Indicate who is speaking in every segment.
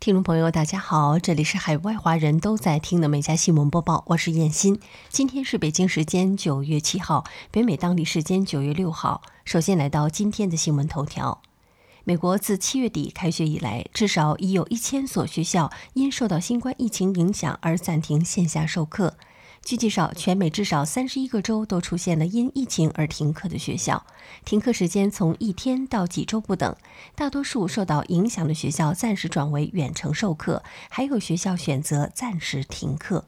Speaker 1: 听众朋友，大家好，这里是海外华人都在听的每家新闻播报，我是燕欣。今天是北京时间九月七号，北美当地时间九月六号。首先来到今天的新闻头条：美国自七月底开学以来，至少已有一千所学校因受到新冠疫情影响而暂停线下授课。据介绍，全美至少三十一个州都出现了因疫情而停课的学校，停课时间从一天到几周不等。大多数受到影响的学校暂时转为远程授课，还有学校选择暂时停课。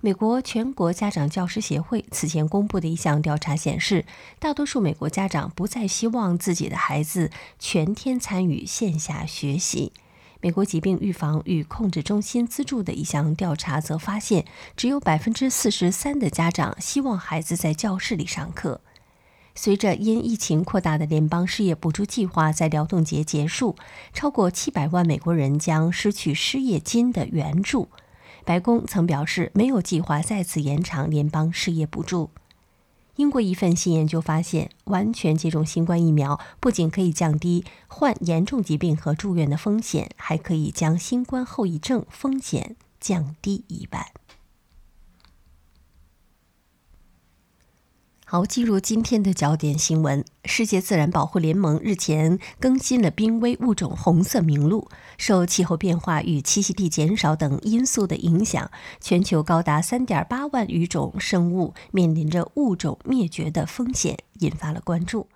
Speaker 1: 美国全国家长教师协会此前公布的一项调查显示，大多数美国家长不再希望自己的孩子全天参与线下学习。美国疾病预防与控制中心资助的一项调查则发现，只有百分之四十三的家长希望孩子在教室里上课。随着因疫情扩大的联邦失业补助计划在劳动节结束，超过七百万美国人将失去失业金的援助。白宫曾表示，没有计划再次延长联邦失业补助。英国一份新研究发现，完全接种新冠疫苗不仅可以降低患严重疾病和住院的风险，还可以将新冠后遗症风险降低一半。好，进入今天的焦点新闻。世界自然保护联盟日前更新了濒危物种红色名录。受气候变化与栖息地减少等因素的影响，全球高达三点八万余种生物面临着物种灭绝的风险，引发了关注。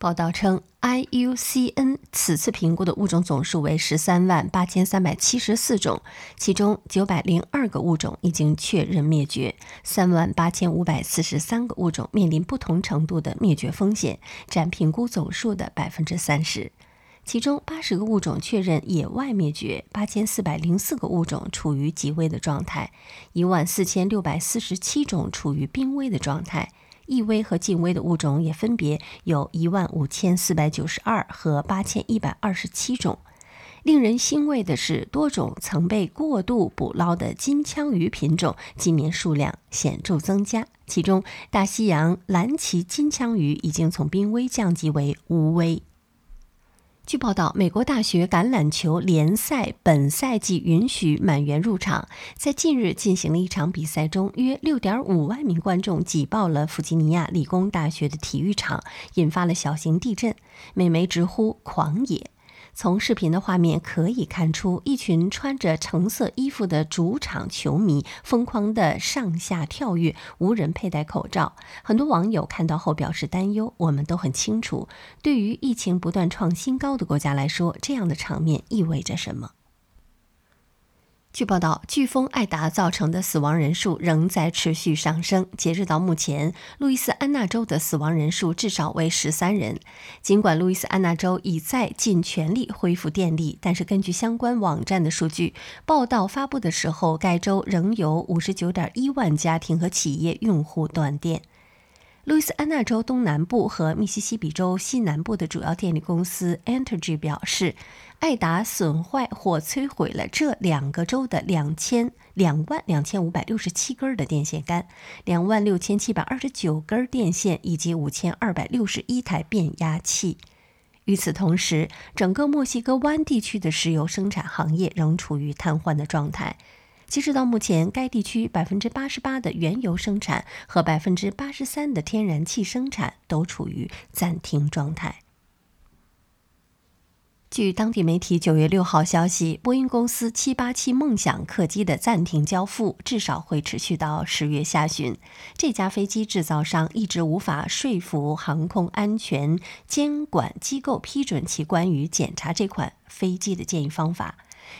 Speaker 1: 报道称，IUCN 此次评估的物种总数为十三万八千三百七十四种，其中九百零二个物种已经确认灭绝，三万八千五百四十三个物种面临不同程度的灭绝风险，占评估总数的百分之三十。其中八十个物种确认野外灭绝，八千四百零四个物种处于极危的状态，一万四千六百四十七种处于濒危的状态。易危和近危的物种也分别有一万五千四百九十二和八千一百二十七种。令人欣慰的是，多种曾被过度捕捞的金枪鱼品种今年数量显著增加。其中，大西洋蓝鳍金枪鱼已经从濒危降级为无危。据报道，美国大学橄榄球联赛本赛季允许满员入场。在近日进行了一场比赛中，约六点五万名观众挤爆了弗吉尼亚理工大学的体育场，引发了小型地震。美媒直呼狂野。从视频的画面可以看出，一群穿着橙色衣服的主场球迷疯狂地上下跳跃，无人佩戴口罩。很多网友看到后表示担忧。我们都很清楚，对于疫情不断创新高的国家来说，这样的场面意味着什么。据报道，飓风艾达造成的死亡人数仍在持续上升。截止到目前，路易斯安那州的死亡人数至少为十三人。尽管路易斯安那州已在尽全力恢复电力，但是根据相关网站的数据，报道发布的时候，该州仍有五十九点一万家庭和企业用户断电。路易斯安那州东南部和密西西比州西南部的主要电力公司 Entergy 表示，艾达损坏或摧毁了这两个州的两千两万两千五百六十七根的电线杆、两万六千七百二十九根电线以及五千二百六十一台变压器。与此同时，整个墨西哥湾地区的石油生产行业仍处于瘫痪的状态。截止到目前，该地区百分之八十八的原油生产和百分之八十三的天然气生产都处于暂停状态。据当地媒体九月六号消息，波音公司七八七梦想客机的暂停交付至少会持续到十月下旬。这家飞机制造商一直无法说服航空安全监管机构批准其关于检查这款飞机的建议方法。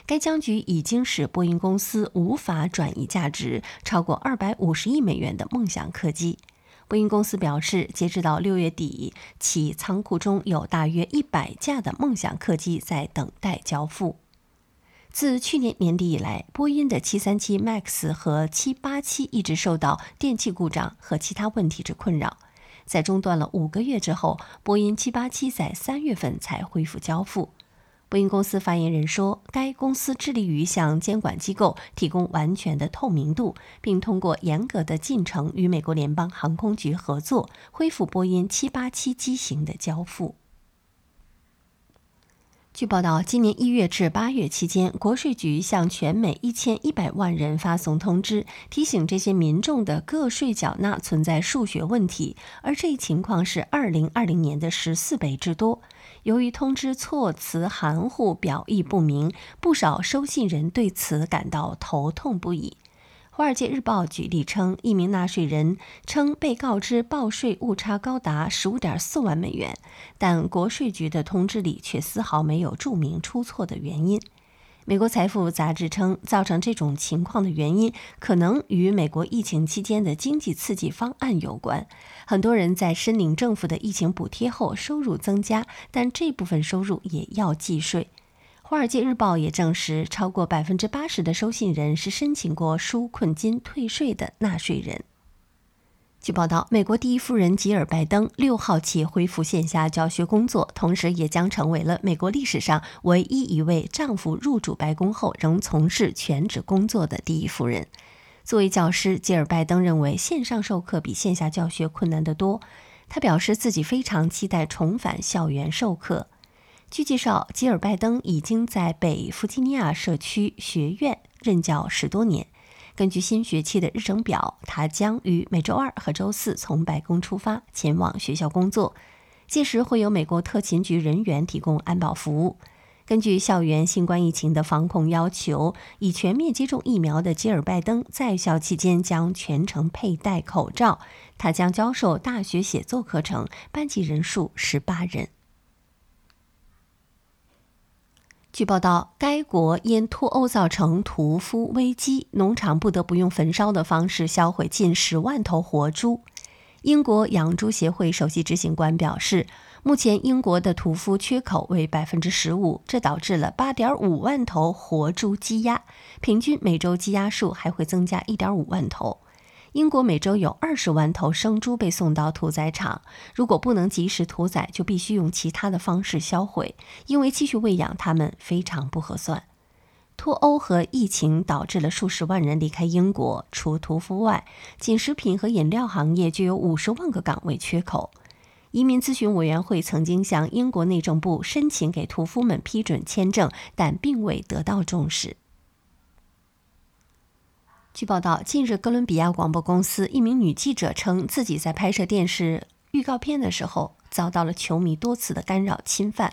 Speaker 1: 该僵局已经使波音公司无法转移价值超过二百五十亿美元的梦想客机。波音公司表示，截止到六月底，其仓库中有大约一百架的梦想客机在等待交付。自去年年底以来，波音的737 MAX 和787一直受到电气故障和其他问题之困扰。在中断了五个月之后，波音787在三月份才恢复交付。波音公司发言人说，该公司致力于向监管机构提供完全的透明度，并通过严格的进程与美国联邦航空局合作，恢复波音787机型的交付。据报道，今年一月至八月期间，国税局向全美一千一百万人发送通知，提醒这些民众的个税缴纳存在数学问题，而这一情况是二零二零年的十四倍之多。由于通知措辞含糊、表意不明，不少收信人对此感到头痛不已。《华尔街日报》举例称，一名纳税人称被告知报税误差高达十五点四万美元，但国税局的通知里却丝毫没有注明出错的原因。美国财富杂志称，造成这种情况的原因可能与美国疫情期间的经济刺激方案有关。很多人在申领政府的疫情补贴后收入增加，但这部分收入也要计税。《华尔街日报》也证实，超过百分之八十的收信人是申请过纾困金退税的纳税人。据报道，美国第一夫人吉尔拜登六号起恢复线下教学工作，同时也将成为了美国历史上唯一一位丈夫入主白宫后仍从事全职工作的第一夫人。作为教师，吉尔拜登认为线上授课比线下教学困难得多。他表示自己非常期待重返校园授课。据介绍，吉尔拜登已经在北弗吉尼亚社区学院任教十多年。根据新学期的日程表，他将于每周二和周四从白宫出发，前往学校工作。届时会有美国特勤局人员提供安保服务。根据校园新冠疫情的防控要求，已全面接种疫苗的吉尔拜登在校期间将全程佩戴口罩。他将教授大学写作课程，班级人数十八人。据报道，该国因脱欧造成屠夫危机，农场不得不用焚烧的方式销毁近十万头活猪。英国养猪协会首席执行官表示，目前英国的屠夫缺口为百分之十五，这导致了八点五万头活猪积压，平均每周积压数还会增加一点五万头。英国每周有二十万头生猪被送到屠宰场，如果不能及时屠宰，就必须用其他的方式销毁，因为继续喂养它们非常不合算。脱欧和疫情导致了数十万人离开英国，除屠夫外，仅食品和饮料行业就有五十万个岗位缺口。移民咨询委员会曾经向英国内政部申请给屠夫们批准签证，但并未得到重视。据报道，近日哥伦比亚广播公司一名女记者称，自己在拍摄电视预告片的时候遭到了球迷多次的干扰侵犯。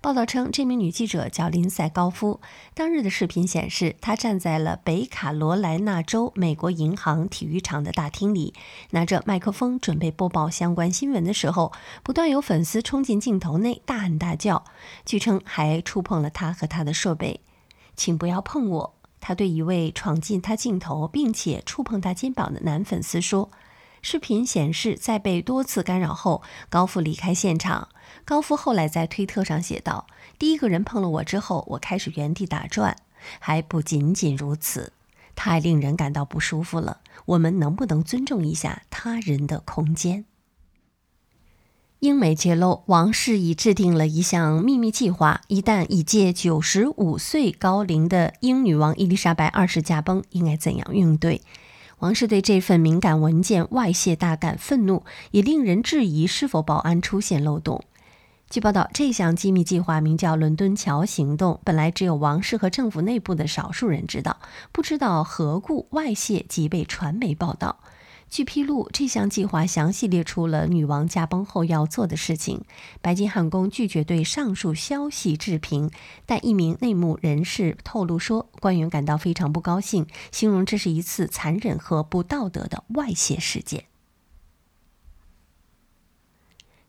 Speaker 1: 报道称，这名女记者叫林赛高夫。当日的视频显示，她站在了北卡罗来纳州美国银行体育场的大厅里，拿着麦克风准备播报相关新闻的时候，不断有粉丝冲进镜头内大喊大叫，据称还触碰了她和她的设备。请不要碰我。他对一位闯进他镜头并且触碰他肩膀的男粉丝说：“视频显示，在被多次干扰后，高夫离开现场。高夫后来在推特上写道：‘第一个人碰了我之后，我开始原地打转。还不仅仅如此，太令人感到不舒服了。我们能不能尊重一下他人的空间？’”英媒揭露，王室已制定了一项秘密计划，一旦已届九十五岁高龄的英女王伊丽莎白二世驾崩，应该怎样应对？王室对这份敏感文件外泄大感愤怒，也令人质疑是否保安出现漏洞。据报道，这项机密计划名叫“伦敦桥行动”，本来只有王室和政府内部的少数人知道，不知道何故外泄即被传媒报道。据披露，这项计划详细列出了女王驾崩后要做的事情。白金汉宫拒绝对上述消息置评，但一名内幕人士透露说，官员感到非常不高兴，形容这是一次残忍和不道德的外泄事件。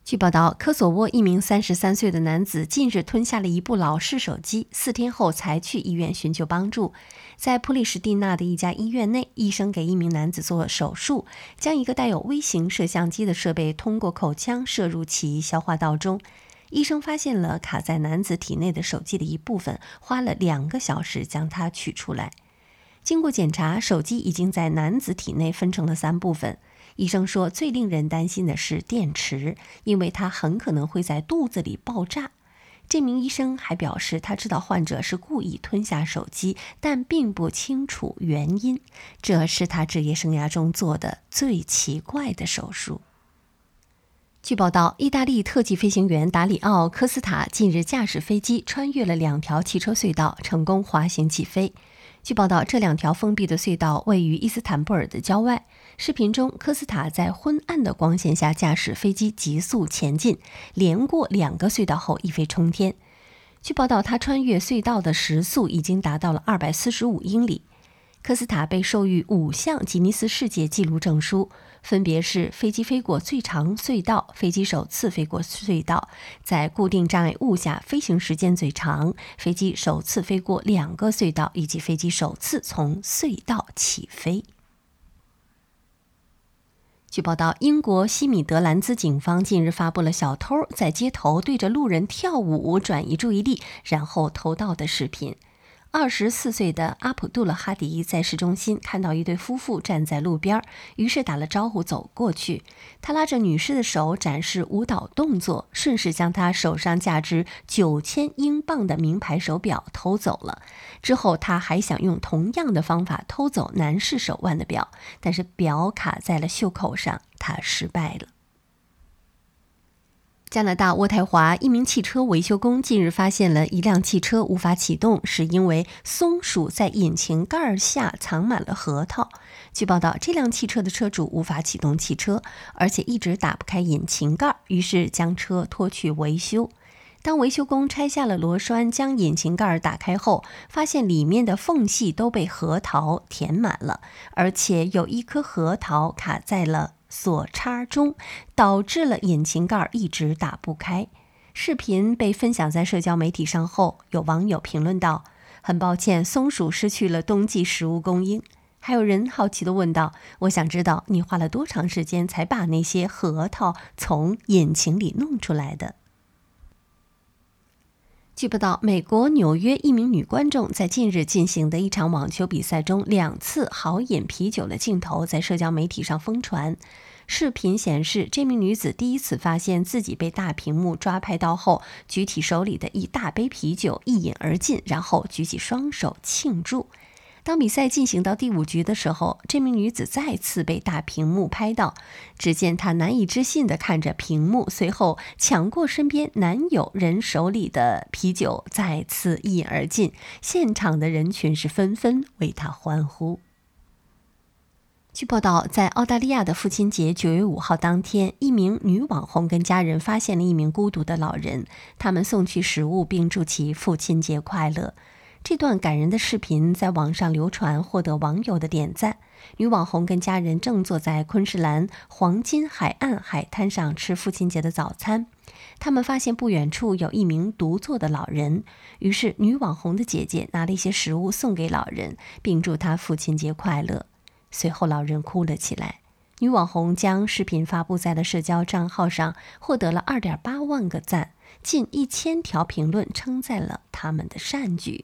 Speaker 1: 据报道，科索沃一名三十三岁的男子近日吞下了一部老式手机，四天后才去医院寻求帮助。在普里什蒂纳的一家医院内，医生给一名男子做手术，将一个带有微型摄像机的设备通过口腔射入其消化道中。医生发现了卡在男子体内的手机的一部分，花了两个小时将它取出来。经过检查，手机已经在男子体内分成了三部分。医生说，最令人担心的是电池，因为它很可能会在肚子里爆炸。这名医生还表示，他知道患者是故意吞下手机，但并不清楚原因。这是他职业生涯中做的最奇怪的手术。据报道，意大利特技飞行员达里奥·科斯塔近日驾驶飞机穿越了两条汽车隧道，成功滑行起飞。据报道，这两条封闭的隧道位于伊斯坦布尔的郊外。视频中，科斯塔在昏暗的光线下驾驶飞机急速前进，连过两个隧道后一飞冲天。据报道，他穿越隧道的时速已经达到了二百四十五英里。科斯塔被授予五项吉尼斯世界纪录证书，分别是飞机飞过最长隧道、飞机首次飞过隧道、在固定障碍物下飞行时间最长、飞机首次飞过两个隧道以及飞机首次从隧道起飞。据报道，英国西米德兰兹警方近日发布了小偷在街头对着路人跳舞转移注意力，然后偷盗的视频。二十四岁的阿卜杜勒哈迪在市中心看到一对夫妇站在路边，于是打了招呼走过去。他拉着女士的手展示舞蹈动作，顺势将她手上价值九千英镑的名牌手表偷走了。之后，他还想用同样的方法偷走男士手腕的表，但是表卡在了袖口上，他失败了。加拿大渥太华一名汽车维修工近日发现了一辆汽车无法启动，是因为松鼠在引擎盖下藏满了核桃。据报道，这辆汽车的车主无法启动汽车，而且一直打不开引擎盖，于是将车拖去维修。当维修工拆下了螺栓，将引擎盖打开后，发现里面的缝隙都被核桃填满了，而且有一颗核桃卡在了。锁插中，导致了引擎盖一直打不开。视频被分享在社交媒体上后，有网友评论道：“很抱歉，松鼠失去了冬季食物供应。”还有人好奇地问道：“我想知道你花了多长时间才把那些核桃从引擎里弄出来的？”据报道，美国纽约一名女观众在近日进行的一场网球比赛中，两次豪饮啤酒的镜头在社交媒体上疯传。视频显示，这名女子第一次发现自己被大屏幕抓拍到后，举起手里的一大杯啤酒一饮而尽，然后举起双手庆祝。当比赛进行到第五局的时候，这名女子再次被大屏幕拍到。只见她难以置信地看着屏幕，随后抢过身边男友人手里的啤酒，再次一饮而尽。现场的人群是纷纷为她欢呼。据报道，在澳大利亚的父亲节九月五号当天，一名女网红跟家人发现了一名孤独的老人，他们送去食物并祝其父亲节快乐。这段感人的视频在网上流传，获得网友的点赞。女网红跟家人正坐在昆士兰黄金海岸海滩上吃父亲节的早餐，他们发现不远处有一名独坐的老人，于是女网红的姐姐拿了一些食物送给老人，并祝他父亲节快乐。随后，老人哭了起来。女网红将视频发布在了社交账号上，获得了二点八万个赞，近一千条评论称赞了他们的善举。